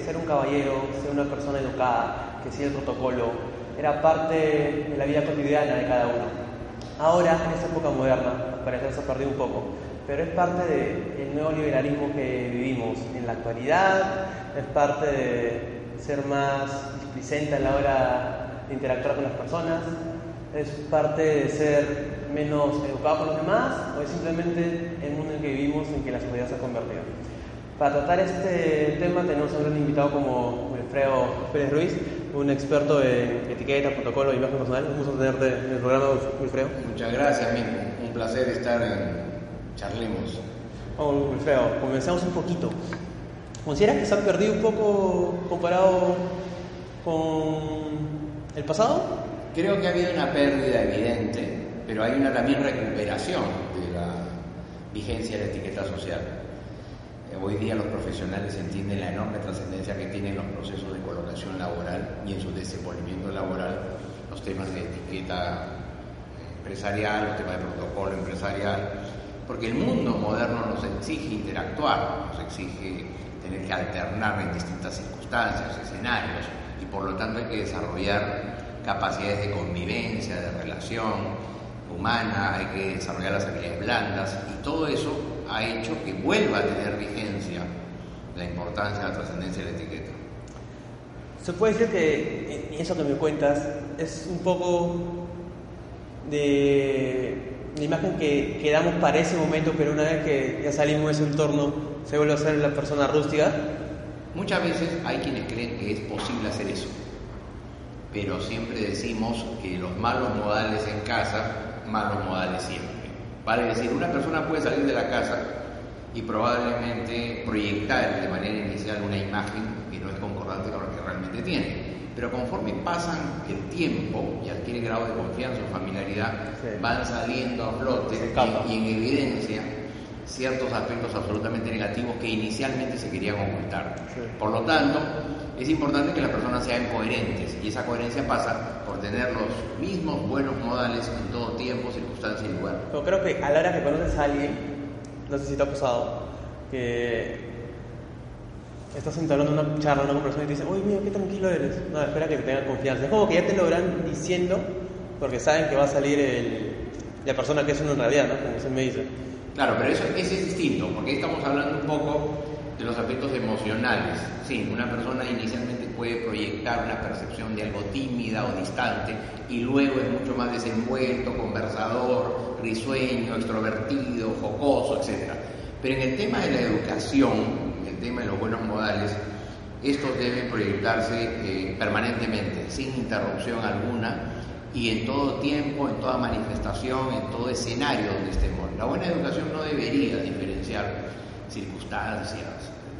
ser un caballero, ser una persona educada, que sigue el protocolo, era parte de la vida cotidiana de cada uno. Ahora, en esta época moderna, parece que se ha perdido un poco, pero es parte del nuevo liberalismo que vivimos en la actualidad, es parte de ser más displicente a la hora de interactuar con las personas, es parte de ser menos educado con los demás o es simplemente el mundo en que vivimos en que la sociedad se ha convertido. Para tratar este tema tenemos a un gran invitado como Wilfredo Pérez Ruiz, un experto en etiqueta, protocolo y imagen personal. Un gusto tenerte en el programa, Wilfredo. Muchas gracias, Mico. Un placer estar en Charlemos. Vamos, Wilfredo, comencemos un poquito. ¿Consideras que se ha perdido un poco comparado con el pasado? Creo que ha habido una pérdida evidente, pero hay una también recuperación de la vigencia de la etiqueta social. Eh, Hoy día los profesionales entienden la enorme trascendencia que tienen los procesos de colocación laboral y en su desenvolvimiento laboral los temas de etiqueta empresarial, los temas de protocolo empresarial, porque el mundo moderno nos exige interactuar, nos exige tener que alternar en distintas circunstancias, escenarios, y por lo tanto hay que desarrollar capacidades de convivencia, de relación humana, hay que desarrollar las habilidades blandas, y todo eso ha hecho que vuelva a tener vigencia la importancia, la trascendencia de la etiqueta. Se puede decir que eso que me cuentas es un poco de la imagen que, que damos para ese momento, pero una vez que ya salimos de ese entorno se vuelve a ser la persona rústica. Muchas veces hay quienes creen que es posible hacer eso, pero siempre decimos que los malos modales en casa, malos modales siempre. Vale decir, una persona puede salir de la casa y probablemente proyectar de manera inicial una imagen que no es concordante con lo que realmente tiene. Pero conforme pasan el tiempo y adquiere grado de confianza o familiaridad, Sí. van saliendo a flote y en evidencia ciertos aspectos absolutamente negativos que inicialmente se querían ocultar. Sí. Por lo tanto, es importante que las personas sean coherentes y esa coherencia pasa por tener los mismos buenos modales en todo tiempo, circunstancia y lugar. Pero creo que a la hora que conoces a alguien, no sé si te ha pasado, que estás entablando una charla, una conversación y te dicen, uy, mira, qué tranquilo eres. No, espera que te tengan confianza. Es como que ya te lo van diciendo porque saben que va a salir el- la persona que es uno en realidad, ¿no? Como usted me dice. Claro, pero eso, es distinto, porque estamos hablando un poco de los aspectos emocionales. Sí, una persona inicialmente puede proyectar una percepción de algo tímida o distante y luego es mucho más desenvuelto, conversador, risueño, extrovertido, jocoso, etc. Pero en el tema de la educación, en el tema de los buenos modales, estos deben proyectarse eh, permanentemente, sin interrupción alguna y en todo tiempo, en toda manifestación, en todo escenario donde estemos. La buena educación no debería diferenciar circunstancias,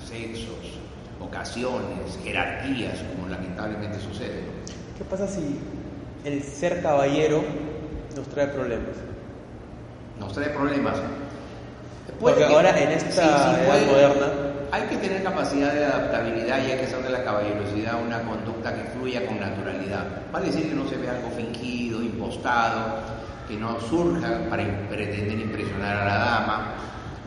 sexos, ocasiones, jerarquías, como lamentablemente sucede. ¿no? ¿Qué pasa si el ser caballero nos trae problemas? Nos trae problemas. Porque que- ahora en esta Sí, sí, edad puede- moderna Hay que tener capacidad de adaptabilidad y hay que hacer de la caballerosidad una conducta que fluya con naturalidad. Vale decir que no se vea algo fingido, impostado, que no surja para pretender impresionar a la dama.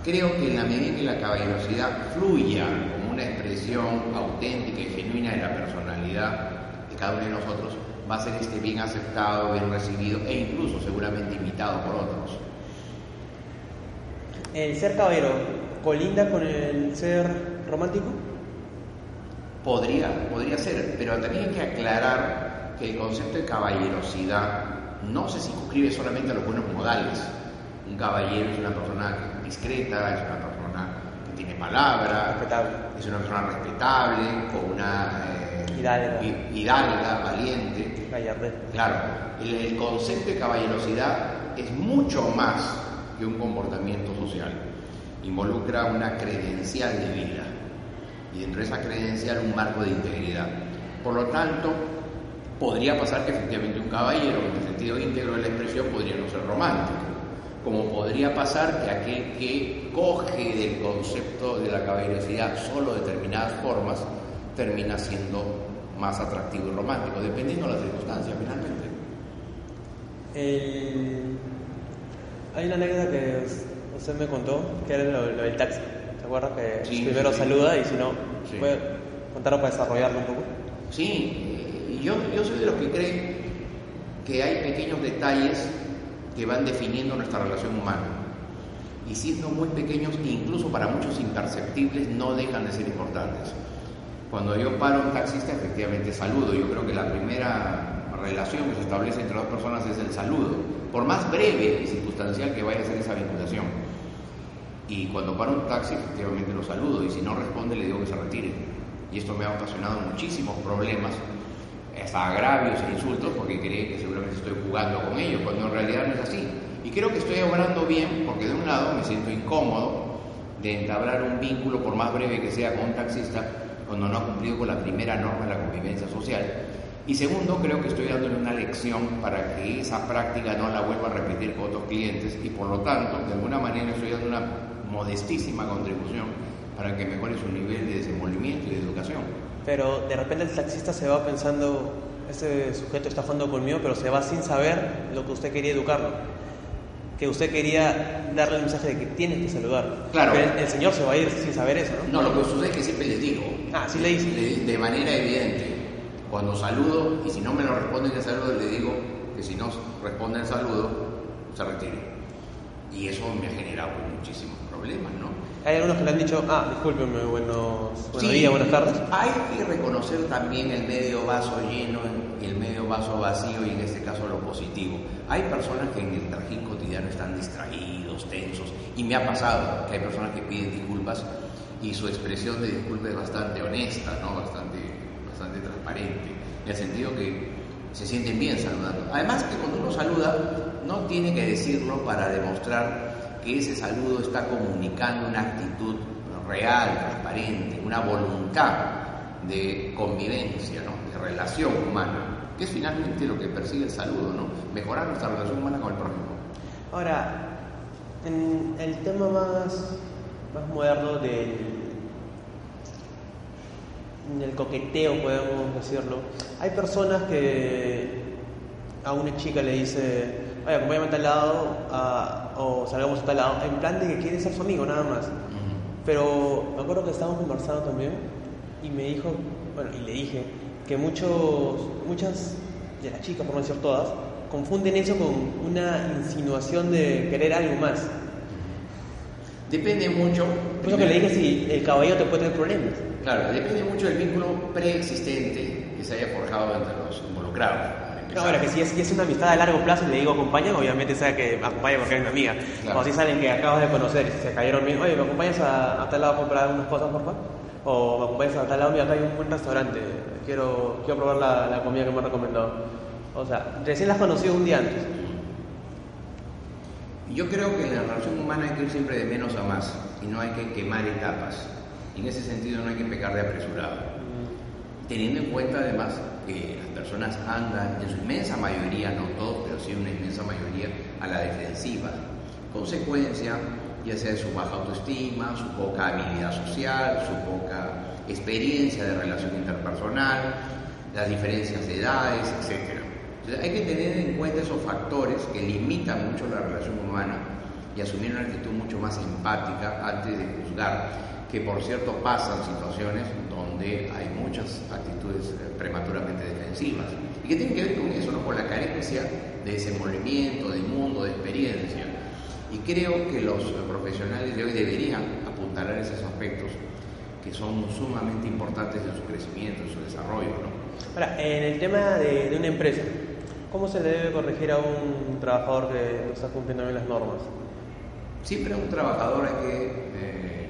Creo que en la medida en que la caballerosidad fluya como una expresión auténtica y genuina de la personalidad de cada uno de nosotros, va a ser este bien aceptado, bien recibido e incluso seguramente imitado por otros. ¿El ser caballero colinda con el ser romántico? Podría, podría ser, pero también hay que aclarar que el concepto de caballerosidad no se circunscribe solamente a los buenos modales. Un caballero es una persona discreta, es una persona que tiene palabra, es una persona respetable, con una eh, hidalga. hidalga, valiente. Claro, el, el concepto de caballerosidad es mucho más que un comportamiento social. Involucra una credencial de vida y dentro de esa credencial un marco de integridad. Por lo tanto, podría pasar que efectivamente un caballero, en el sentido íntegro de la expresión, podría no ser romántico, como podría pasar que aquel que coge del concepto de la caballerosidad solo determinadas formas, termina siendo más atractivo y romántico, dependiendo de las circunstancias finalmente. Hay una anécdota que usted me contó, que era lo, del taxi. ¿Te acuerdas que primero saluda y si no, puede contarlo para desarrollarlo un poco? Sí, yo, yo soy de los que creen que hay pequeños detalles que van definiendo nuestra relación humana. Y siendo muy pequeños, incluso para muchos imperceptibles, no dejan de ser importantes. Cuando yo paro a un taxista, efectivamente saludo. Yo creo que la primera relación que se establece entre dos personas es el saludo, por más breve y circunstancial que vaya a ser esa vinculación. Y cuando paro un taxi, efectivamente lo saludo, y si no responde, le digo que se retire. Y esto me ha ocasionado muchísimos problemas, hasta agravios e insultos, porque cree que seguramente estoy jugando con ellos, cuando en realidad no es así. Y creo que estoy obrando bien, porque de un lado me siento incómodo de entablar un vínculo, por más breve que sea, con un taxista, cuando no ha cumplido con la primera norma de la convivencia social y segundo, creo que estoy dándole una lección para que esa práctica no la vuelva a repetir con otros clientes y por lo tanto, de alguna manera estoy dando una modestísima contribución para que mejore su nivel de desenvolvimiento y de educación. Pero de repente el taxista se va pensando, ese sujeto está jugando conmigo, pero se va sin saber lo que usted quería educarlo. Que usted quería darle el mensaje de que tiene que saludar. Claro. Pero el, señor se va a ir sin saber eso, ¿no? No, lo que sucede es que siempre les digo. Ah, sí le dice. de manera evidente cuando saludo, y si no me lo responden el saludo, le digo que si no responde el saludo, se retire. Y eso me ha generado muchísimos problemas, ¿no? Hay algunos que le han dicho, ah, discúlpeme, buenos, buenos días, buenas tardes. Hay que reconocer también el medio vaso lleno y el medio vaso vacío, y en este caso lo positivo. Hay personas que en el trajín cotidiano están distraídos, tensos, y me ha pasado que hay personas que piden disculpas y su expresión de disculpa es bastante honesta, ¿no? Bastante bastante transparente, en el sentido que se sienten bien saludando. Además que cuando uno saluda, no tiene que decirlo para demostrar que ese saludo está comunicando una actitud real, transparente, una voluntad de convivencia, de relación humana, que es finalmente lo que persigue el saludo, ¿no? mejorar nuestra relación humana con el prójimo. Ahora, en el tema más, moderno del en el coqueteo, podemos decirlo. Hay personas que a una chica le dice, oye, acompáñame a tal lado o salgamos a tal lado, en plan de que quiere ser su amigo nada más. Pero me acuerdo que estábamos conversando también y me dijo, bueno, y le dije que muchos, muchas de las chicas, por no decir todas, confunden eso con una insinuación de querer algo más. Depende mucho. Por eso que le dije si el caballero te puede tener problemas. Claro, depende mucho del vínculo preexistente que se haya forjado entre los involucrados. No, bueno, que si es, si es, una amistad a largo plazo y le digo acompaña, obviamente sabe que me acompaña porque es mi amiga. O si salen que acabas de conocer y se cayeron bien, oye, ¿me acompañas a, tal lado a comprar unas cosas, por favor? O me acompañas a tal lado, mira, acá hay un buen restaurante, quiero, quiero probar la, la comida que me han recomendado. O sea, recién las conocí un día antes. Yo creo que en la relación humana hay que ir siempre de menos a más y no hay que quemar etapas. Y en ese sentido no hay que pecar de apresurado. Teniendo en cuenta además que las personas andan, en su inmensa mayoría, no todos, pero sí una inmensa mayoría, a la defensiva. Consecuencia, ya sea de su baja autoestima, su poca habilidad social, su poca experiencia de relación interpersonal, las diferencias de edades, etc. hay que tener en cuenta esos factores que limitan mucho la relación humana y asumir una actitud mucho más empática antes de juzgar que por cierto pasan situaciones donde hay muchas actitudes eh, prematuramente defensivas y que tienen que ver con eso, ¿no? con la carencia de desenvolvimiento, de mundo, de experiencia. Y creo que los profesionales de hoy deberían apuntar a esos aspectos que son sumamente importantes en su crecimiento, en su desarrollo. ¿no? Ahora, en el tema de, una empresa, ¿Cómo se le debe corregir a un trabajador que no está cumpliendo bien las normas? Siempre a un trabajador hay que eh,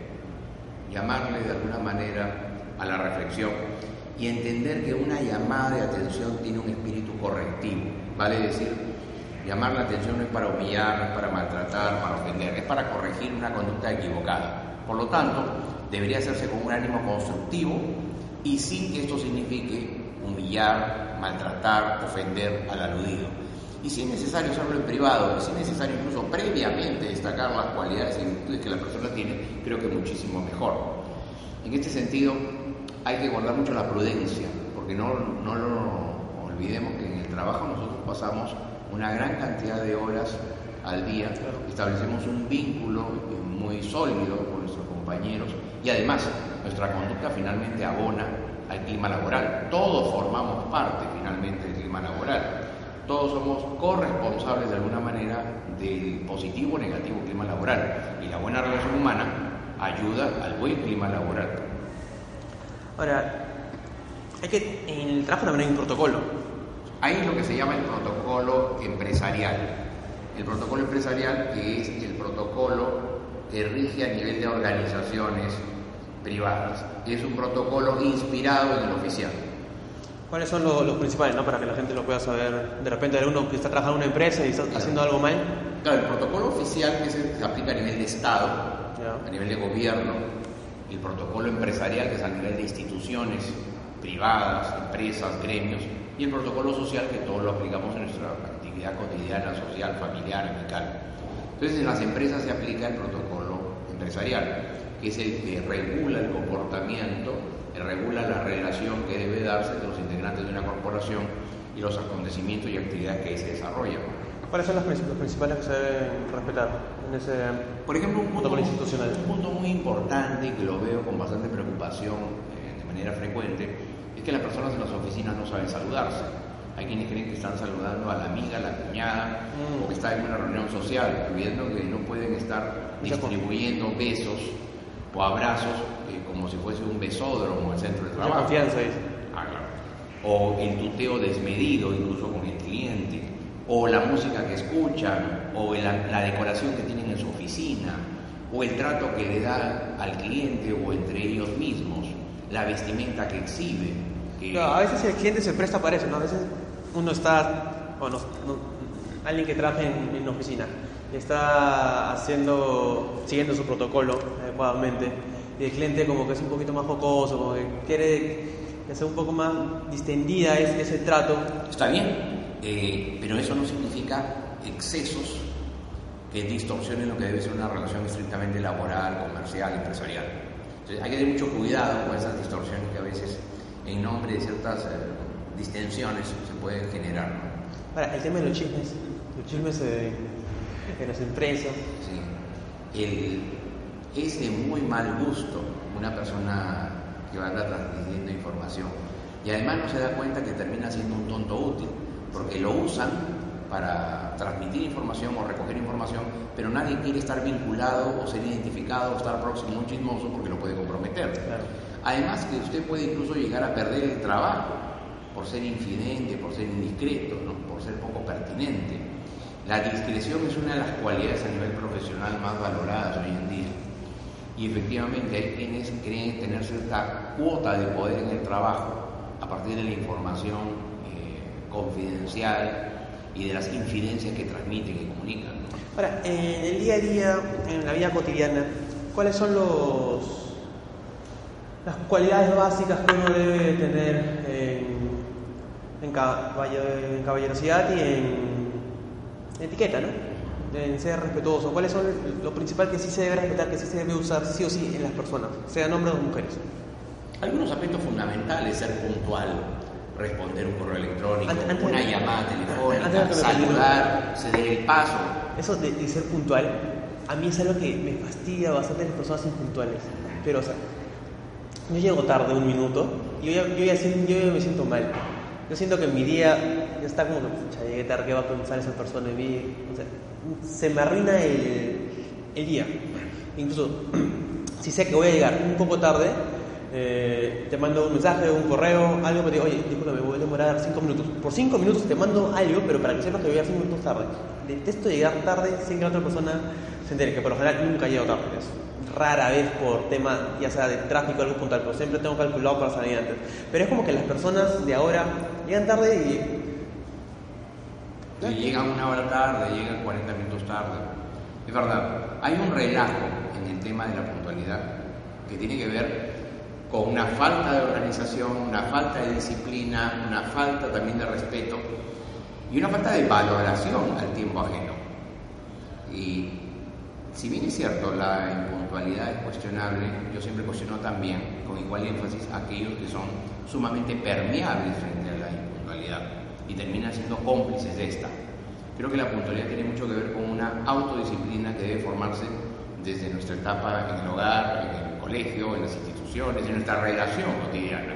llamarle de alguna manera a la reflexión y entender que una llamada de atención tiene un espíritu correctivo. Vale decir, llamar la atención no es para humillar, no es para maltratar, para ofender, es para corregir una conducta equivocada. Por lo tanto, debería hacerse con un ánimo constructivo y sin que esto signifique humillar, maltratar, ofender al aludido. Y si es necesario hacerlo en privado, si es necesario incluso previamente destacar las cualidades y virtudes que la persona tiene, creo que muchísimo mejor. En este sentido, hay que guardar mucho la prudencia, porque no, no lo olvidemos que en el trabajo nosotros pasamos una gran cantidad de horas al día, establecemos un vínculo muy sólido con nuestros compañeros y además nuestra conducta finalmente abona al clima laboral. Todos formamos parte finalmente del clima laboral. Todos somos corresponsables de alguna manera del positivo o negativo clima laboral. Y la buena relación humana ayuda al buen clima laboral. Ahora, hay que, en el trabajo también hay un protocolo. Hay lo que se llama el protocolo empresarial. El protocolo empresarial que es el protocolo que rige a nivel de organizaciones privadas. Es un protocolo inspirado en el oficial. ¿Cuáles son los, los principales, no? para que la gente lo pueda saber? De repente hay uno que está trabajando en una empresa y está haciendo algo mal. Claro, el protocolo oficial que se aplica a nivel de Estado, a nivel de gobierno, el protocolo empresarial que es a nivel de instituciones privadas, empresas, gremios, y el protocolo social que todos lo aplicamos en nuestra actividad cotidiana, social, familiar, amical. Entonces en las empresas se aplica el protocolo empresarial, que es el que regula el comportamiento, que regula la relación que debe darse entre los integrantes de una corporación y los acontecimientos y actividades que ahí se desarrollan. ¿Cuáles son los, princip- los principales que se deben respetar en ese Por ejemplo, un punto, institucional? un punto muy importante y que lo veo con bastante preocupación eh, de manera frecuente es que las personas en las oficinas no saben saludarse. Hay quienes creen que están saludando a la amiga, a la cuñada Mm. o que están en una reunión social, viendo que no pueden estar distribuyendo besos o abrazos eh, como si fuese un besódromo el centro de trabajo. confianza, dice. Ah, claro. O el tuteo desmedido incluso con el cliente, o la música que escuchan, o la, la decoración que tienen en su oficina, o el trato que le da al cliente o entre ellos mismos, la vestimenta que exhibe. que- Claro, a veces el cliente se presta para eso, ¿no? A veces uno está, bueno, no- alguien que trabaja en, en una oficina, está haciendo, siguiendo su protocolo adecuadamente, y el cliente como que es un poquito más jocoso, como que quiere sea un poco más distendida ese, ese trato. Está bien, eh, pero eso no significa excesos que distorsionen lo que debe ser una relación estrictamente laboral, comercial, empresarial. Entonces, hay que tener mucho cuidado con esas distorsiones que a veces, en nombre de ciertas eh, distensiones, se pueden generar. ¿no? Ahora, el tema de los chismes, los chismes eh, en las empresas, Sí. El- es de muy mal gusto una persona que va a andar transmitiendo información y además no se da cuenta que termina siendo un tonto útil porque lo usan para transmitir información o recoger información, pero nadie quiere estar vinculado o ser identificado o estar próximo a un chismoso porque lo puede comprometer. Claro. Además que usted puede incluso llegar a perder el trabajo por ser infidente, por ser indiscreto, ¿no? por ser poco pertinente. La discreción es una de las cualidades a nivel profesional más valoradas hoy en día. Y efectivamente hay quienes creen tener cierta cuota de poder en el trabajo a partir de la información confidencial y de las infidencias que transmiten y comunican. ¿no? Ahora, en el día a día, en la vida cotidiana, ¿cuáles son los las cualidades básicas que uno debe tener en, en, en caballerosidad y en etiqueta, ¿no? En ser respetuoso. ¿Cuáles son lo principal que sí se debe respetar, que sí se debe usar sí o sí en las personas, sean hombres o mujeres? Algunos aspectos fundamentales, ser puntual, responder un correo electrónico, Antes- una llamada telefónica, saludar, ceder el paso. Eso de, de ser puntual, a mí es algo que me fastidia bastante las personas impuntuales. Pero, o sea, yo llego tarde un minuto y yo ya, yo ya yo ya me siento mal. Yo siento que mi día ya está como que, pucha, llegué tarde, ¿qué va a pensar esa persona de mí? O sea, se me arruina el, el día. Incluso, si sé que voy a llegar un poco tarde, Eh, te mando un mensaje, un correo, algo, pero digo, oye, disculpa, me voy a demorar cinco minutos. Por cinco minutos te mando algo, pero para que sepas que voy a llegar cinco minutos tarde. Detesto llegar tarde sin que la otra persona se entere, que por lo general nunca llego tarde. Es rara vez por tema, ya sea de tráfico o algo puntual, pero siempre tengo calculado para salir antes. Pero es como que las personas de ahora llegan tarde y y llegan una hora tarde, llegan 40 minutos tarde. Es verdad, hay un relajo en el tema de la puntualidad que tiene que ver con una falta de organización, una falta de disciplina, una falta también de respeto y una falta de valoración al tiempo ajeno. Y si bien es cierto, la impuntualidad es cuestionable, yo siempre cuestiono también, con igual énfasis, a aquellos que son sumamente permeables frente a la impuntualidad y terminan siendo cómplices de esta. Creo que la puntualidad tiene mucho que ver con una autodisciplina que debe formarse desde nuestra etapa en el hogar, en el colegio, en las instituciones en nuestra relación cotidiana.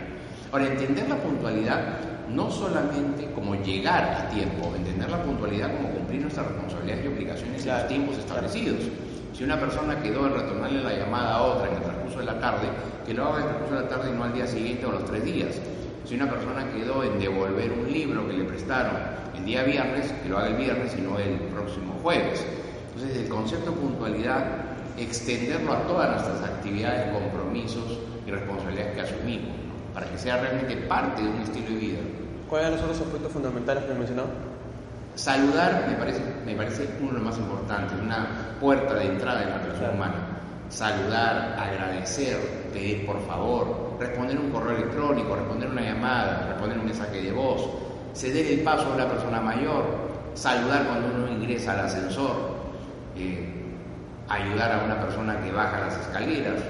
Ahora, entender la puntualidad no solamente como llegar a tiempo, entender la puntualidad como cumplir nuestras responsabilidades y obligaciones en los tiempos establecidos. Si una persona quedó en retornarle la llamada a otra en el transcurso de la tarde, que lo haga en el transcurso de la tarde y no al día siguiente o los tres días. Si una persona quedó en devolver un libro que le prestaron el día viernes, que lo haga el viernes y no el próximo jueves. Entonces, el concepto de puntualidad extenderlo a todas nuestras actividades, compromisos y responsabilidades que asumimos, para que sea realmente parte de un estilo de vida. ¿Cuáles son los aspectos fundamentales que he mencionado? Saludar me parece, me parece uno de los más importantes, una puerta de entrada en la relación humana. Saludar, agradecer, pedir por favor, responder un correo electrónico, responder una llamada, responder un mensaje de voz, ceder el paso a una persona mayor, saludar cuando uno ingresa al ascensor, eh, ayudar a una persona que baja las escaleras.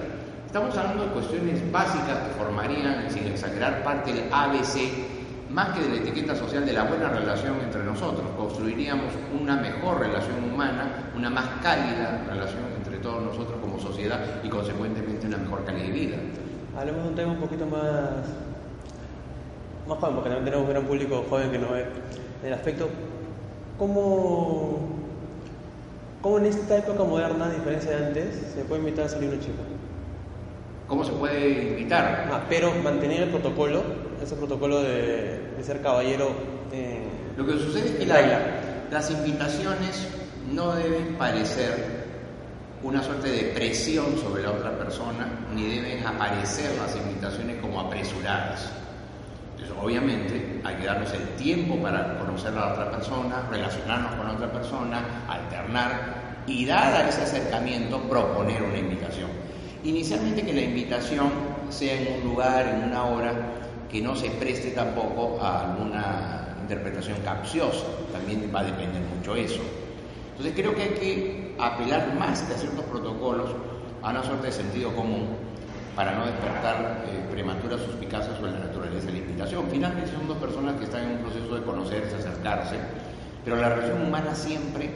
Estamos hablando de cuestiones básicas que formarían, sin exagerar, parte del ABC, más que de la etiqueta social de la buena relación entre nosotros. Construiríamos una mejor relación humana, una más cálida relación entre todos nosotros como sociedad y consecuentemente una mejor calidad de vida. Hablemos de un tema un poquito más, más joven, porque también tenemos un gran público joven que nos ve. En el aspecto, ¿cómo ¿Cómo en esta época moderna, a diferencia de antes, se puede invitar a salir una chica? ¿Cómo se puede invitar? Ah, pero mantener el protocolo, ese protocolo de, ser caballero. Eh, Lo que sucede es que las invitaciones no deben parecer una suerte de presión sobre la otra persona, ni deben aparecer las invitaciones como apresuradas. Entonces, obviamente, hay que darnos el tiempo para conocer a la otra persona, relacionarnos con la otra persona, alternar y dada ese acercamiento proponer una invitación. Inicialmente que la invitación sea en un lugar, en una hora, que no se preste tampoco a alguna interpretación capciosa, también va a depender mucho eso. Entonces creo que hay que apelar más que a ciertos protocolos a una suerte de sentido común para no despertar eh, prematuras suspicacias sobre la naturaleza de la invitación. Finalmente son dos personas que están en un proceso de conocerse, acercarse, pero la relación humana siempre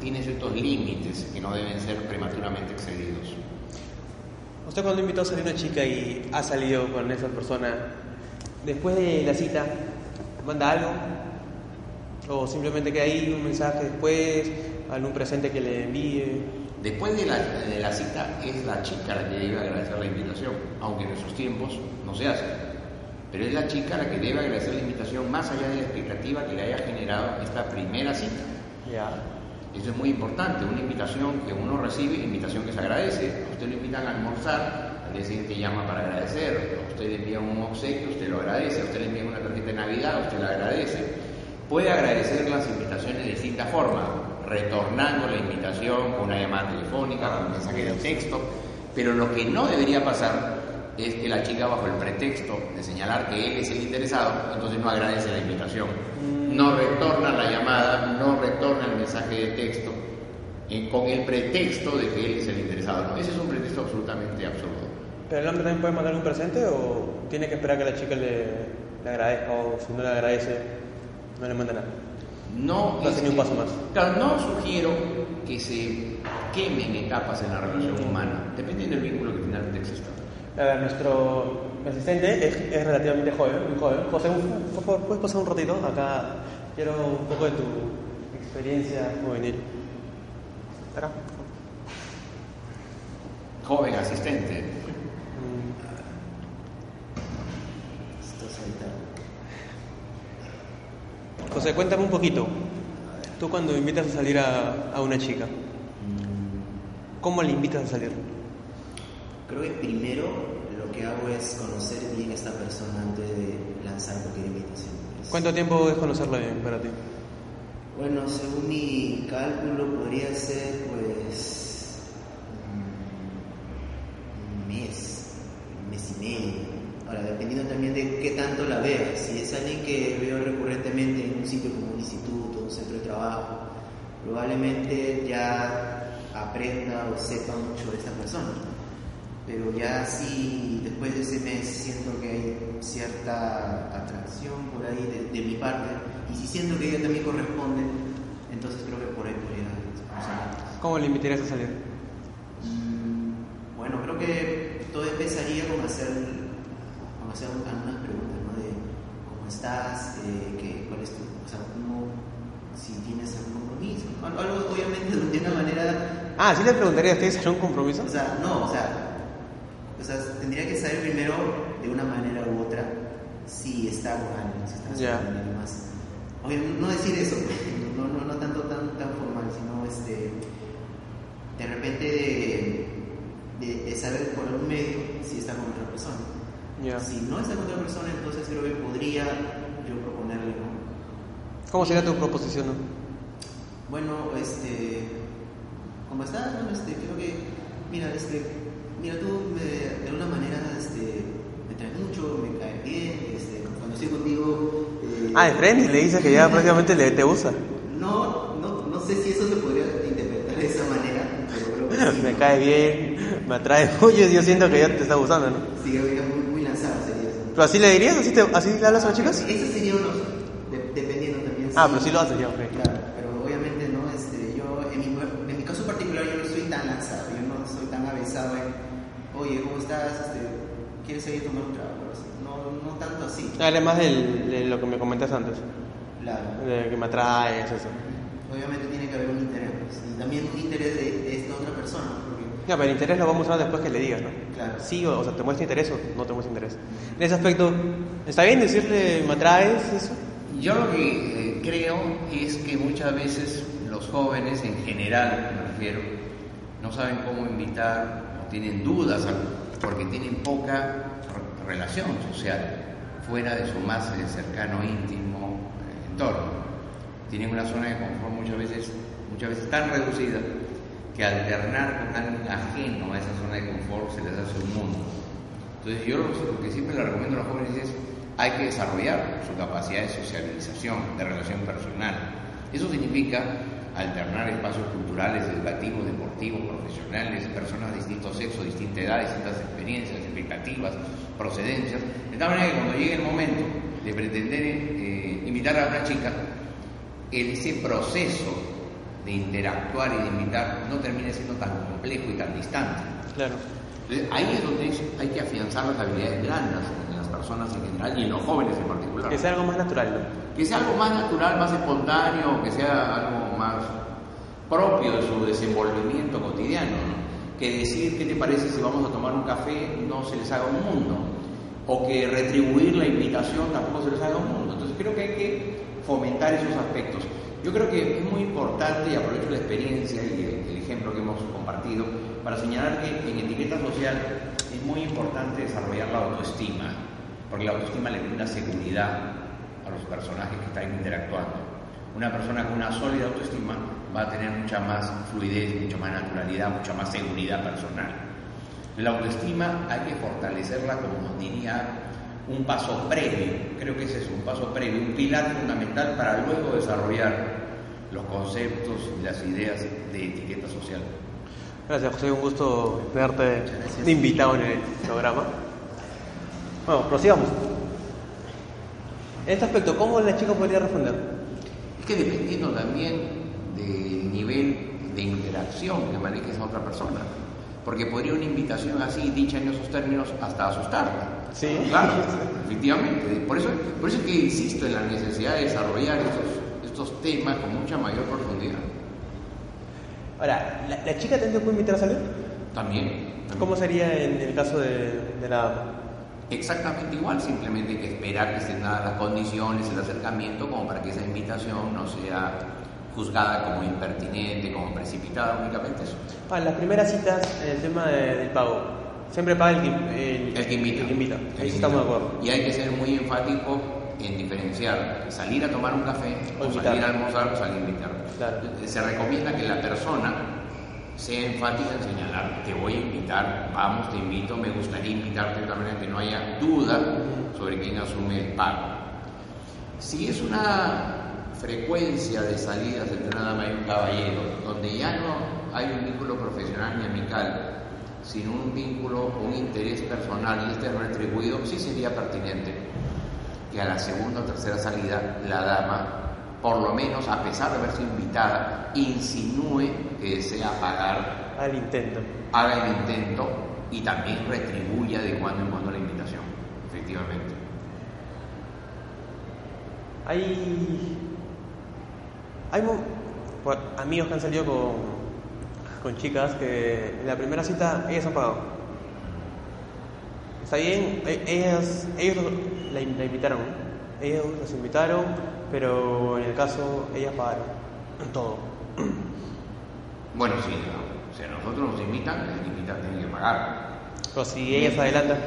tiene ciertos límites que no deben ser prematuramente excedidos. Usted cuando invitó a salir una chica y ha salido con esa persona, después de la cita, manda algo? ¿O simplemente queda ahí un mensaje después, algún presente que le envíe? Después de la, cita es la chica la que debe agradecer la invitación, aunque en esos tiempos no se hace. Pero es la chica la que debe agradecer la invitación más allá de la expectativa que le haya generado esta primera cita. Ya. Eso es muy importante, una invitación que uno recibe, invitación que se agradece. usted lo invitan a almorzar, al día siguiente llama para agradecer, usted le envía un obsequio, usted lo agradece, usted le envía una tarjeta de Navidad, usted la agradece. Puede agradecer las invitaciones de distintas formas, retornando la invitación con una llamada telefónica, con un mensaje de texto, pero lo que no debería pasar es que la chica bajo el pretexto de señalar que él es el interesado, entonces no agradece la invitación no retorna la llamada, no retorna el mensaje de texto, eh, con el pretexto de que él es el interesado. ese es un pretexto absolutamente absurdo. ¿Pero el hombre también puede mandar un presente o tiene que esperar que la chica le, agradezca o si no le agradece, no le manda nada? No, no un paso más. Claro, no sugiero que se quemen etapas en la relación humana, dependiendo del vínculo que finalmente exista. A ver, nuestro asistente es, relativamente joven, muy joven. José, por favor, ¿puedes pasar un ratito? Acá quiero un poco de tu experiencia juvenil. Acá. Joven asistente. José, cuéntame un poquito. Tú cuando invitas a salir a, a una chica, ¿cómo le invitas a salir? Creo que primero lo que hago es conocer bien a esta persona antes de lanzar cualquier invitación. ¿Cuánto tiempo es conocerla bien para ti? Bueno, según mi cálculo podría ser pues un mes, un mes y medio. Ahora, dependiendo también de qué tanto la vea. Si es alguien que veo recurrentemente en un sitio como un instituto, un centro de trabajo, probablemente ya aprenda o sepa mucho de esta persona. Pero ya si después de ese mes siento que hay cierta atracción por ahí de, de mi parte, y si siento que ella también corresponde, entonces creo que por ahí podría funcionar. ¿Cómo le invitarías a salir? Mm, Bueno, creo que todo empezaría con hacer, con hacer algunas preguntas, ¿no? De cómo estás, eh, qué- cuál es tu, o sea, cómo, si tienes algún compromiso, algo, obviamente de una manera, Ah, ¿sí le preguntarías, ¿tienes algún compromiso? o sea, no, o sea, o sea, tendría que saber primero de una manera u otra si está con alguien, si está Ya. con alguien más. Obviamente, no decir eso, no, no, no tanto tan, tan formal, sino este, de repente de, de- de saber por algún medio si está con otra persona. Si no está con otra persona, entonces creo que podría yo proponerle, ¿no? ¿Cómo sería tu proposición? no? Bueno, este, ¿cómo estás? Bueno, este, creo que, mira, este, mira, tú me- de alguna manera, este, me traes mucho, me caes bien, este, cuando estoy contigo... eh, Ah, de frente, le dices que ya prácticamente le, te usa. No, no, no sé si eso se podría interpretar de esa manera, pero creo que sí. me ¿no? cae bien, me atrae mucho, yo siento que ya te está gustando, ¿no? Sí, es muy, muy lanzado sería eso. ¿Pero así le dirías? ¿Así, te, así le hablas a las chicas? Eso sería uno, de- dependiendo también. Ah, si- pero sí lo haces ya, ok. Claro, pero obviamente no, este, yo en mi, en mi caso particular yo no soy tan lanzado, yo no soy tan avesado en, oye, ¿cómo estás? Este, ¿Quieres seguir tomando un trago? No, no tanto así. Además de lo que me comentas antes, Claro. de que me atraes, eso. Obviamente tiene que haber un interés, pues, y también un interés de, de esta otra persona, porque, No, pero el interés lo vamos a mostrar después que le digas, ¿no? claro. Sí, o, o sea, ¿te muestra interés o no te muestra interés? En ese aspecto, ¿está bien decirle me atraes eso? Yo lo que eh, creo es que muchas veces los jóvenes, en general me refiero, no saben cómo invitar, tienen dudas, porque tienen poca re- relación social fuera de su más eh, cercano, íntimo eh, entorno. Tienen una zona de confort muchas veces, muchas veces tan reducida que alternar con alguien ajeno a esa zona de confort se les hace un mundo. Entonces yo lo que siempre le recomiendo a los jóvenes es hay que desarrollar su capacidad de socialización, de relación personal. Eso significa alternar espacios culturales, educativos, deportivos, profesionales, personas de distintos sexos, distintas edades, distintas experiencias, expectativas, procedencias, de tal manera que cuando llegue el momento de pretender eh, invitar a una chica, ese proceso de interactuar y de invitar no termine siendo tan complejo y tan distante. Claro. Entonces, ahí es donde hay que afianzar las habilidades blandas en las personas en general y en los jóvenes en particular. Que sea algo más natural, ¿no? Que sea algo más natural, más espontáneo, que sea algo más propio de su desenvolvimiento cotidiano. ¿no? Que decir qué te parece si vamos a tomar un café no se les haga un mundo. O que retribuir la invitación tampoco se les haga un mundo. Entonces creo que hay que fomentar esos aspectos. Yo creo que es muy importante, y aprovecho la experiencia y el ejemplo que hemos compartido, para señalar que en etiqueta social es muy importante desarrollar la autoestima, porque la autoestima le brinda seguridad a los personajes que están interactuando. Una persona con una sólida autoestima va a tener mucha más fluidez, mucha más naturalidad, mucha más seguridad personal. La autoestima hay que fortalecerla, como diría, un paso previo, creo que ese es un paso previo, un pilar fundamental para luego desarrollar los conceptos y las ideas de etiqueta social. Gracias, José. Un gusto verte de invitado en el programa. Bueno, prosigamos. En este aspecto, ¿cómo la chica podría responder? Que dependiendo también del nivel de interacción que maneje esa otra persona. Porque podría una invitación así, dicha en esos términos, hasta asustarla. Sí. Claro, efectivamente. Por eso, por eso es que insisto en la necesidad de desarrollar estos, estos temas con mucha mayor profundidad. Ahora, ¿la, la chica también te puede invitar a salir? También. también. ¿Cómo sería en el caso de, de la? Exactamente igual, simplemente hay que esperar que estén dadas las condiciones, el acercamiento, como para que esa invitación no sea juzgada como impertinente, como precipitada, únicamente eso. Para las primeras citas, el tema de- del pago, siempre paga el que, el, El que invita. el que invita. Ahí estamos de acuerdo. Y hay que ser muy enfático en diferenciar salir a tomar un café O salir a almorzar o salir a invitar. Claro. Se recomienda que la persona sea enfática en señalar, te voy a invitar, vamos, te invito, me gustaría invitarte de que no haya duda sobre quién asume el pago. Si es una frecuencia de salidas entre una dama y un caballero, donde ya no hay un vínculo profesional ni amical, sino un vínculo, un interés personal y este es retribuido, sí sería pertinente que a la segunda o tercera salida la dama, por lo menos a pesar de haber sido invitada, insinúe que desea pagar, Al intento. haga el intento y también retribuya de cuando en cuando la invitación, efectivamente. Hay. Hay por- amigos que han salido con, con chicas que en la primera cita ellas han pagado. Está bien, e- ellas, ellos la, la invitaron, ellos las invitaron, pero en el caso ellas pagaron todo. Bueno, sí, o sea, nosotros nos invitan, el que invita tiene que pagar. Pero si ellas adelantan,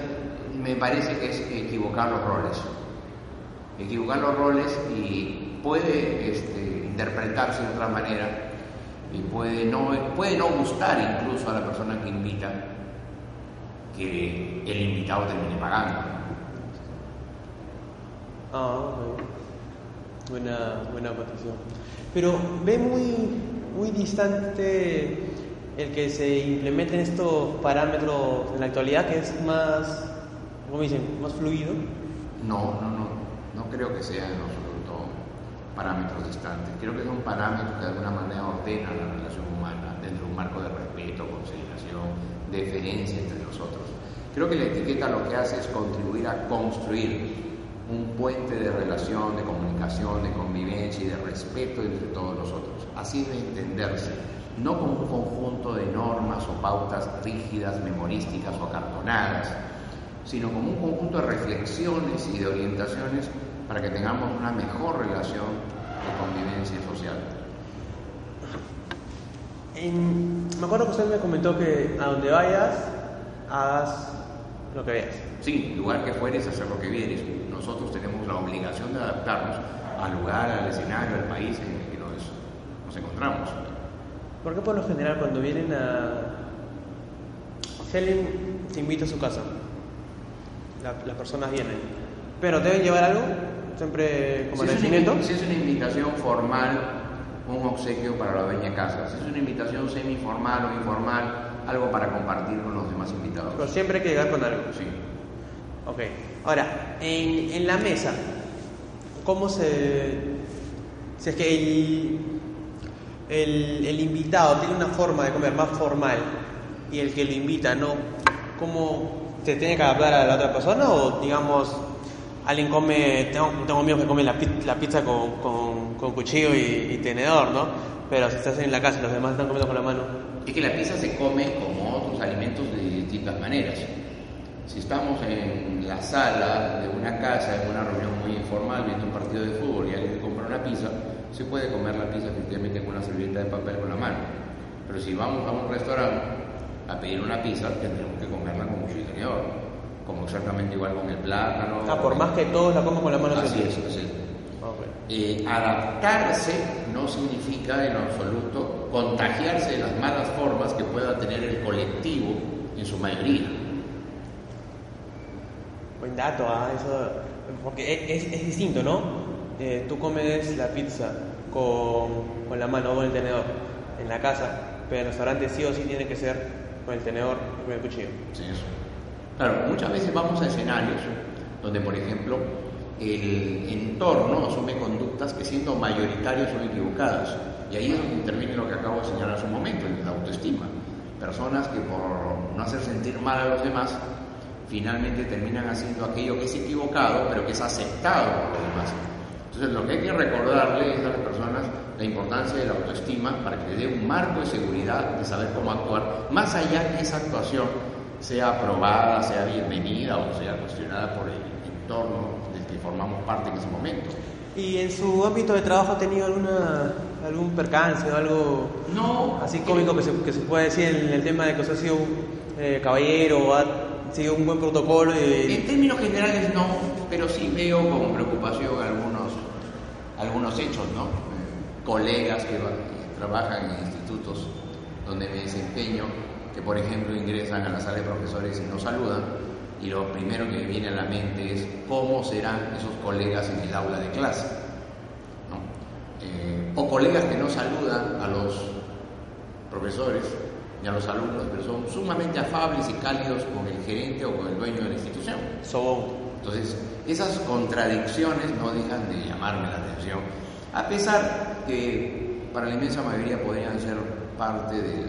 Me parece que es equivocar los roles. Equivocar los roles y puede este, interpretarse de otra manera y puede no, puede no gustar incluso a la persona que invita que el invitado termine pagando. Ah, ok. buena, buena petición. Pero ve muy, muy distante el que se implementen estos parámetros en la actualidad, que es más, ¿cómo dicen? Más fluido. No, no, no, no creo que sean en absoluto parámetros distantes. Creo que son parámetros que de alguna manera ordenan la relación humana dentro de un marco de respeto, consideración, deferencia entre nosotros. Creo que la etiqueta lo que hace es contribuir a construir un puente de relación, de comunicación, de convivencia y de respeto entre todos nosotros. Así debe entenderse, no como un conjunto de normas o pautas rígidas, memorísticas o acartonadas, sino como un conjunto de reflexiones y de orientaciones para que tengamos una mejor relación de convivencia social. En- me acuerdo que usted me comentó que a donde vayas, hagas lo que veas. Sí, lugar que fueres, hacer lo que vieres. Nosotros tenemos la obligación de adaptarnos al lugar, al escenario, al país en el que nos, nos encontramos. ¿Por qué por lo general cuando vienen a... Si alguien te invita a su casa, la- las personas vienen, pero deben llevar algo, siempre como Si es, una, agradecimiento. invi- si es una invitación formal, un obsequio para la dueña casa. Si es una invitación semiformal o informal, algo para compartir con los demás invitados. Pero siempre hay que llegar con algo. Sí. Ok. Ahora, en, en la mesa, ¿cómo se... Si es que el, el, invitado tiene una forma de comer más formal y el que lo invita no, ¿cómo se tiene que adaptar a la otra persona o digamos... Alguien come, tengo, tengo amigos que comen la, la pizza con, con- cuchillo y tenedor, ¿no? Pero si estás en la casa y los demás están comiendo con la mano, Es que la pizza se come como otros alimentos de distintas maneras. Si estamos en la sala de una casa, en una reunión muy informal, viendo un partido de fútbol y alguien compra una pizza, se puede comer la pizza efectivamente con una servilleta de papel con la mano. Pero si vamos a un restaurante a pedir una pizza, tendremos que comerla con cuchillo y tenedor. Como exactamente igual con el plátano. ah, por más que todos la coman con la mano Así es, así. Eh, adaptarse no significa en absoluto contagiarse de las malas formas que pueda tener el colectivo en su mayoría. Buen dato, ah, eso, porque es, es- distinto, ¿no? Eh, tú comes la pizza con, con la mano o con el tenedor en la casa, pero en el restaurante sí o sí tiene que ser con el tenedor y con el cuchillo. Sí, eso. Claro, muchas veces vamos a escenarios donde, por ejemplo, el entorno asume conductas que siendo mayoritarias son equivocadas. Y ahí es donde interviene lo que acabo de señalar hace un momento, la autoestima. Personas que por no hacer sentir mal a los demás, finalmente terminan haciendo aquello que es equivocado, pero que es aceptado por los demás. Entonces, lo que hay que recordarle es a las personas la importancia de la autoestima para que les dé un marco de seguridad, de saber cómo actuar, más allá que esa actuación sea aprobada, sea bienvenida o sea cuestionada por el entorno del que formamos parte en ese momento. ¿Y en su ámbito de trabajo ha tenido alguna, algún percance o algo no, así cómico que se, que se puede decir en el tema de que usted ha sido un eh, caballero o ha seguido un buen protocolo? En términos generales no, pero sí veo con preocupación algunos, algunos hechos, ¿no? Colegas que, trabajan en institutos donde me desempeño, que por ejemplo ingresan a la sala de profesores y nos saludan y lo primero que me viene a la mente es cómo serán esos colegas en el aula de clase. Eh, o colegas que no saludan a los profesores ni a los alumnos, pero son sumamente afables y cálidos con el gerente o con el dueño de la institución. Entonces, esas contradicciones no dejan de llamarme la atención, a pesar que para la inmensa mayoría podrían ser parte del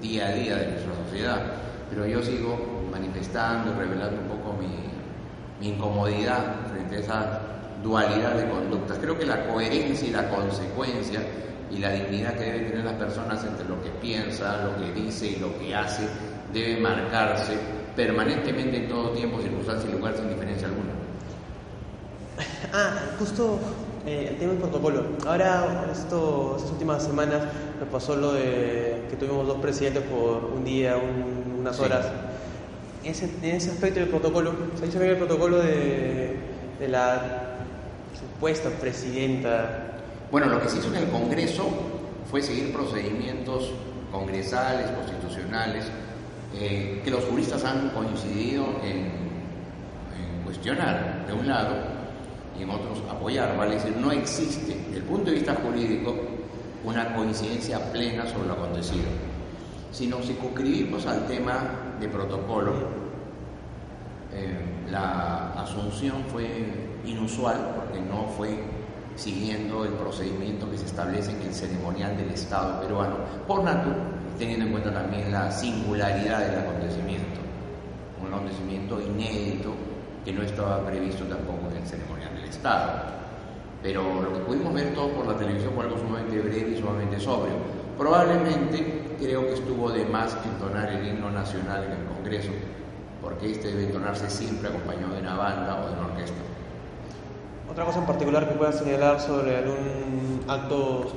día a día de nuestra sociedad, pero yo sigo manifestando y revelando un poco mi, incomodidad frente a esa dualidad de conductas. Creo que la coherencia y la consecuencia y la dignidad que deben tener las personas entre lo que piensa, lo que dice y lo que hace debe marcarse permanentemente en todo tiempo, circunstancia y lugar sin diferencia alguna. Ah, justo eh, el tema del protocolo. Ahora, esto, estas últimas semanas, me pasó lo de que tuvimos dos presidentes por un día, unas horas en ese aspecto del protocolo, se hizo bien el protocolo de, la supuesta presidenta. Bueno, lo que se hizo en el Congreso fue seguir procedimientos congresales, constitucionales, eh, que los juristas han coincidido en, cuestionar de un lado y en otros apoyar, vale decir, no existe, desde el punto de vista jurídico, una coincidencia plena sobre lo acontecido. Si nos circunscribimos al tema de protocolo, eh, la asunción fue inusual porque no fue siguiendo el procedimiento que se establece en el ceremonial del Estado peruano, por natura, teniendo en cuenta también la singularidad del acontecimiento, un acontecimiento inédito que no estaba previsto tampoco en el ceremonial del Estado. Pero lo que pudimos ver todo por la televisión fue algo sumamente breve y sumamente sobrio. Probablemente creo que estuvo de más entonar el himno nacional en el Congreso, porque este debe entonarse siempre acompañado de una banda o de una orquesta. ¿Otra cosa en particular que pueda señalar sobre algún acto,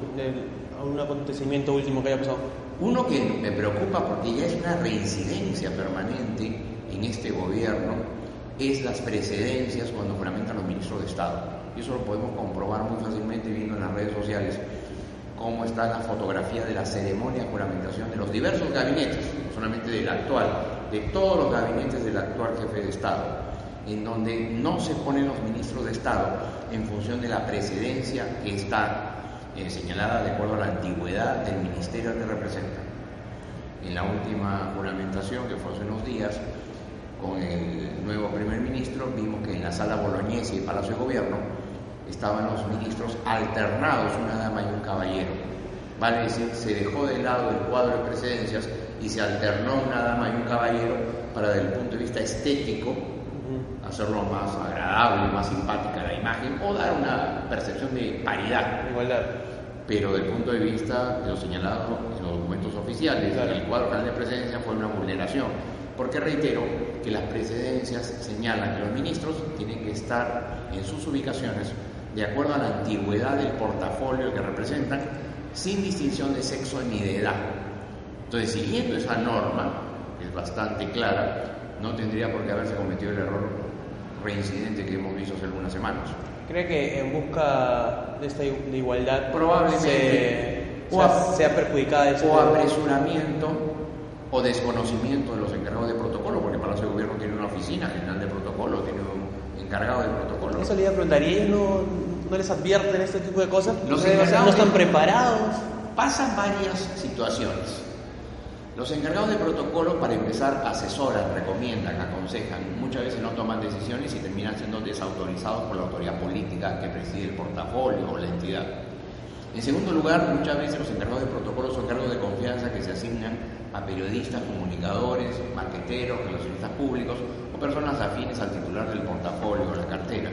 algún acontecimiento último que haya pasado? Uno que me preocupa porque ya es una reincidencia permanente en este gobierno es las precedencias cuando fundamentan los ministros de Estado. Y eso lo podemos comprobar muy fácilmente viendo en las redes sociales cómo está la fotografía de la ceremonia de juramentación de los diversos gabinetes, solamente del actual, de todos los gabinetes del actual jefe de Estado, en donde no se ponen los ministros de Estado en función de la precedencia que está eh, señalada de acuerdo a la antigüedad del ministerio que representa. En la última juramentación, que fue hace unos días, con el nuevo primer ministro, vimos que en la sala boloñesa y Palacio de Gobierno estaban los ministros alternados, una dama y un caballero. Vale decir, se dejó de lado el cuadro de presidencias y se alternó una dama y un caballero para, desde el punto de vista estético, hacerlo más agradable, más simpática la imagen o dar una percepción de paridad. Igualdad. Pero desde el punto de vista de lo señalado en los documentos oficiales, el cuadro general de presidencia fue una vulneración. Porque reitero que las presidencias señalan que los ministros tienen que estar en sus ubicaciones de acuerdo a la antigüedad del portafolio que representan, sin distinción de sexo ni de edad. Entonces, siguiendo esa norma, que es bastante clara, no tendría por qué haberse cometido el error reincidente que hemos visto hace algunas semanas. ¿Cree que en busca de esta igualdad probablemente sea, perjudicada o apresuramiento o desconocimiento de los encargados de protocolo, porque para Palacio de Gobierno tiene una oficina general de protocolo, tiene un encargado de protocolo. Eso le iba a preguntar, ¿y ellos no, no les advierten este tipo de cosas? Los ¿No están preparados? Pasan varias situaciones. Los encargados de protocolo, para empezar, asesoran, recomiendan, aconsejan. Muchas veces no toman decisiones y terminan siendo desautorizados por la autoridad política que preside el portafolio o la entidad. En segundo lugar, muchas veces los encargados de protocolo son cargos de confianza que se asignan a periodistas, comunicadores, marqueteros, relacionistas públicos o personas afines al titular del portafolio o la cartera.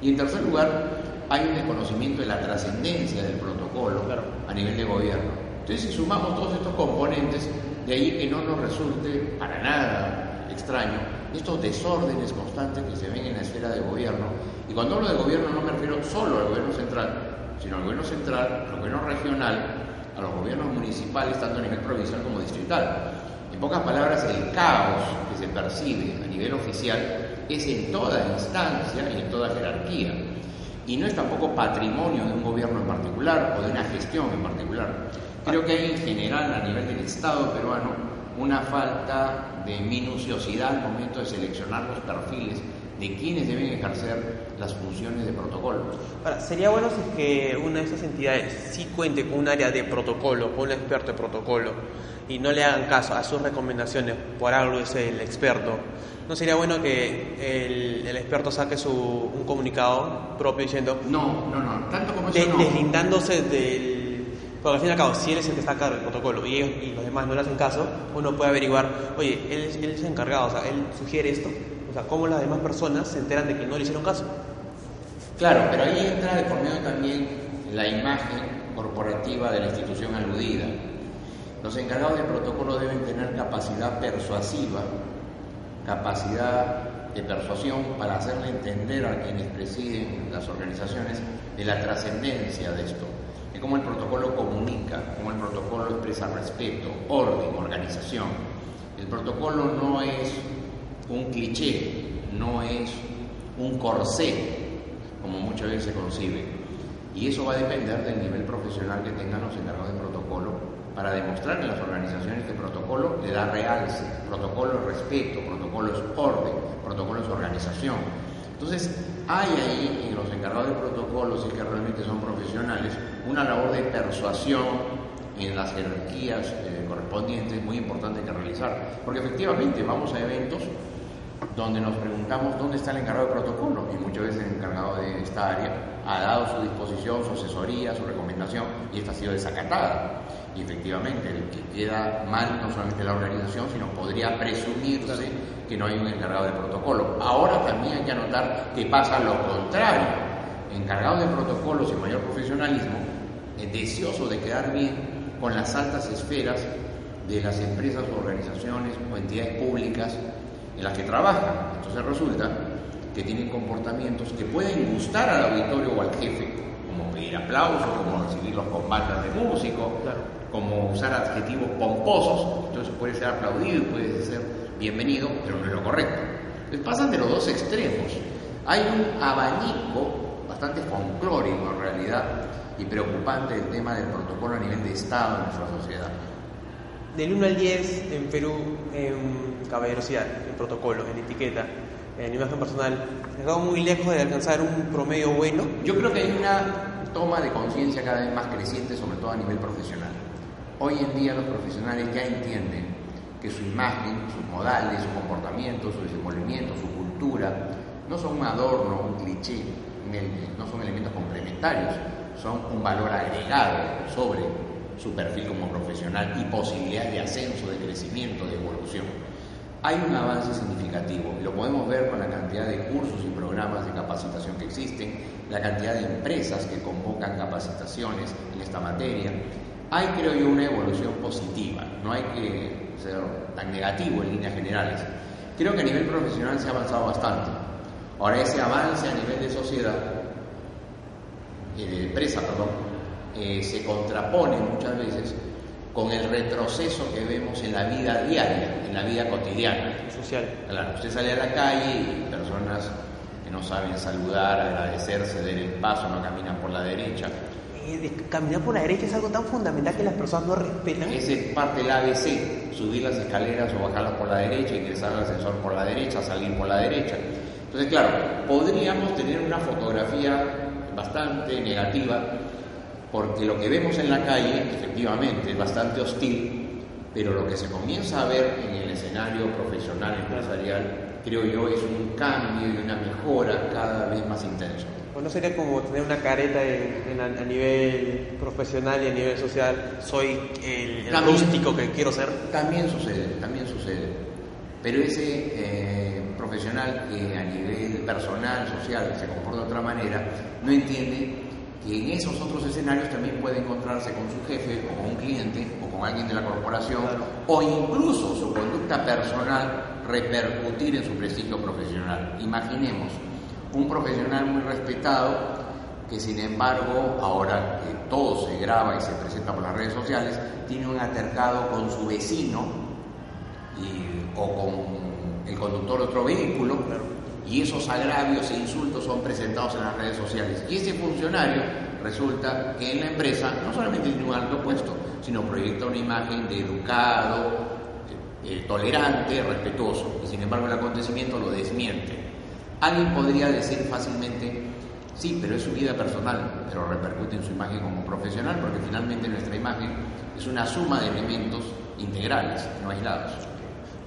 Y en tercer lugar, hay un desconocimiento de la trascendencia del protocolo a nivel de gobierno. Entonces, si sumamos todos estos componentes, de ahí que no nos resulte para nada extraño estos desórdenes constantes que se ven en la esfera de gobierno. Y cuando hablo de gobierno no me refiero solo al gobierno central, sino al gobierno central, al gobierno regional, a los gobiernos municipales, tanto a nivel provincial como distrital. En pocas palabras, el caos que se percibe a nivel oficial es en toda instancia y en toda jerarquía. Y no es tampoco patrimonio de un gobierno en particular o de una gestión en particular. Creo que hay en general a nivel del Estado peruano una falta de minuciosidad al momento de seleccionar los perfiles de quienes deben ejercer las funciones de protocolo. Ahora, sería bueno si es que una de esas entidades sí cuente con un área de protocolo, con un experto de protocolo, y no le hagan caso a sus recomendaciones, por algo es el experto. ¿No sería bueno que el, experto saque su, un comunicado propio diciendo... No, no, no, tanto como eso no. Deslindándose del porque al fin y al cabo, si él es el que está a cargo del protocolo y, ellos, y los demás no le hacen caso, uno puede averiguar, oye, él, él es encargado, o sea, él sugiere esto, o sea, ¿cómo las demás personas se enteran de que no le hicieron caso? Claro, pero ahí entra de por medio también la imagen corporativa de la institución aludida. Los encargados del protocolo deben tener capacidad persuasiva, capacidad de persuasión para hacerle entender a quienes presiden las organizaciones de la trascendencia de esto de cómo el protocolo comunica, cómo el protocolo expresa respeto, orden, organización. El protocolo no es un cliché, no es un corsé, como muchas veces se concibe. Y eso va a depender del nivel profesional que tengan los encargados de protocolo para demostrar en las organizaciones que el protocolo le da realce, protocolo es respeto, protocolo es orden, protocolo es organización. Entonces, hay ahí en los encargados de protocolos y que realmente son profesionales una labor de persuasión en las jerarquías eh, correspondientes muy importante que realizar. Porque efectivamente vamos a eventos donde nos preguntamos dónde está el encargado de protocolo y muchas veces el encargado de esta área ha dado su disposición, su asesoría, su y esta ha sido desacatada. Y efectivamente, el que queda mal no solamente la organización, sino podría presumirse que no hay un encargado de protocolo. Ahora también hay que anotar que pasa lo contrario. Encargados de protocolos y mayor profesionalismo, es deseoso de quedar bien con las altas esferas de las empresas organizaciones o entidades públicas en las que trabajan. Entonces resulta que tienen comportamientos que pueden gustar al auditorio o al jefe, pedir aplausos, como recibir los combates de músico, como usar adjetivos pomposos, entonces puede ser aplaudido y puede ser bienvenido, pero no es lo correcto. Entonces pasan de los dos extremos. Hay un abanico bastante folclórico en realidad y preocupante el tema del protocolo a nivel de Estado en nuestra sociedad. Del 1 al 10 en Perú, en caballerosidad, en protocolo, en etiqueta, en imagen personal, estamos muy lejos de alcanzar un promedio bueno. Yo creo que hay una toma de conciencia cada vez más creciente, sobre todo a nivel profesional. Hoy en día los profesionales ya entienden que su imagen, sus modales, su comportamiento, su desenvolvimiento, su cultura, no son un adorno, un cliché, no son elementos complementarios, son un valor agregado sobre su perfil como profesional y posibilidad de ascenso, de crecimiento, de evolución. Hay un avance significativo lo podemos ver con la cantidad de cursos y programas de capacitación que existen, la cantidad de empresas que convocan capacitaciones en esta materia, hay, creo yo, una evolución positiva, no hay que ser tan negativo en líneas generales. Creo que a nivel profesional se ha avanzado bastante. Ahora, ese avance a nivel de sociedad, eh, de empresa, perdón, eh, se contrapone muchas veces con el retroceso que vemos en la vida diaria, en la vida cotidiana. Social. Claro, usted sale a la calle y personas que no saben saludar, agradecer, ceder el paso, no caminan por la derecha caminar por la derecha es algo tan fundamental que las personas no respetan. Esa es parte del ABC, subir las escaleras o bajarlas por la derecha, ingresar al ascensor por la derecha, salir por la derecha. Entonces, claro, podríamos tener una fotografía bastante negativa, porque lo que vemos en la calle, efectivamente, es bastante hostil, pero lo que se comienza a ver en el escenario profesional, empresarial, creo yo, es un cambio y una mejora cada vez más intenso. Pues no sería como tener una careta a nivel profesional y a nivel social, soy el, rústico que quiero ser. También sucede, también sucede. Pero ese eh, profesional que a nivel personal, social, se comporta de otra manera, no entiende que en esos otros escenarios también puede encontrarse con su jefe o con un cliente o con alguien de la corporación o incluso su conducta personal repercutir en su prestigio profesional. Imaginemos un profesional muy respetado que sin embargo, ahora que todo se graba y se presenta por las redes sociales, tiene un altercado con su vecino o con el conductor de otro vehículo, y esos agravios e insultos son presentados en las redes sociales. Y ese funcionario resulta que en la empresa no solamente tiene un alto puesto, sino proyecta una imagen de educado, eh, tolerante, respetuoso, y sin embargo el acontecimiento lo desmiente. Alguien podría decir fácilmente, sí, pero es su vida personal, pero repercute en su imagen como profesional, porque finalmente nuestra imagen es una suma de elementos integrales, no aislados.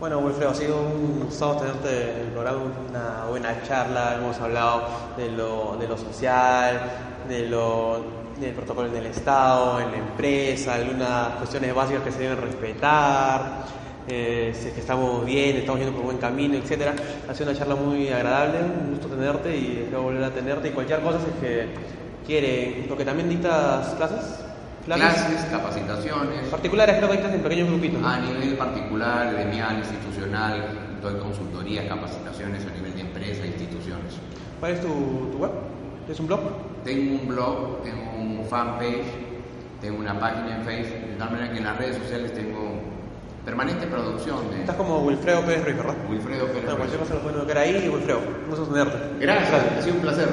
Bueno, Wilfredo, ha sido un gusto tenerte en el programa, una buena charla, hemos hablado de lo, de lo social, de lo, del protocolo en Estado, en la empresa, algunas cuestiones básicas que se deben respetar, eh, si es que estamos bien, estamos yendo por buen camino, etcétera. Ha sido una charla muy agradable, un gusto tenerte y espero volver a tenerte y cualquier cosa si es que quiere, porque también dictas clases. Clases, capacitaciones. Particulares creo que estás en pequeños grupitos. A nivel particular, gremial, institucional, doy consultorías, capacitaciones a nivel de empresa, instituciones. ¿Cuál es tu, tu web? ¿Es un blog? Tengo un blog, tengo un fanpage, tengo una página en Facebook, de tal manera que en las redes sociales tengo permanente producción. De... Estás como Wilfredo Pérez Ruiz, ¿verdad? Wilfredo Pérez Ruiz. cualquier cosa lo pueden ver ahí, Wilfredo. Vamos a tenerte. Gracias, ha sido un placer.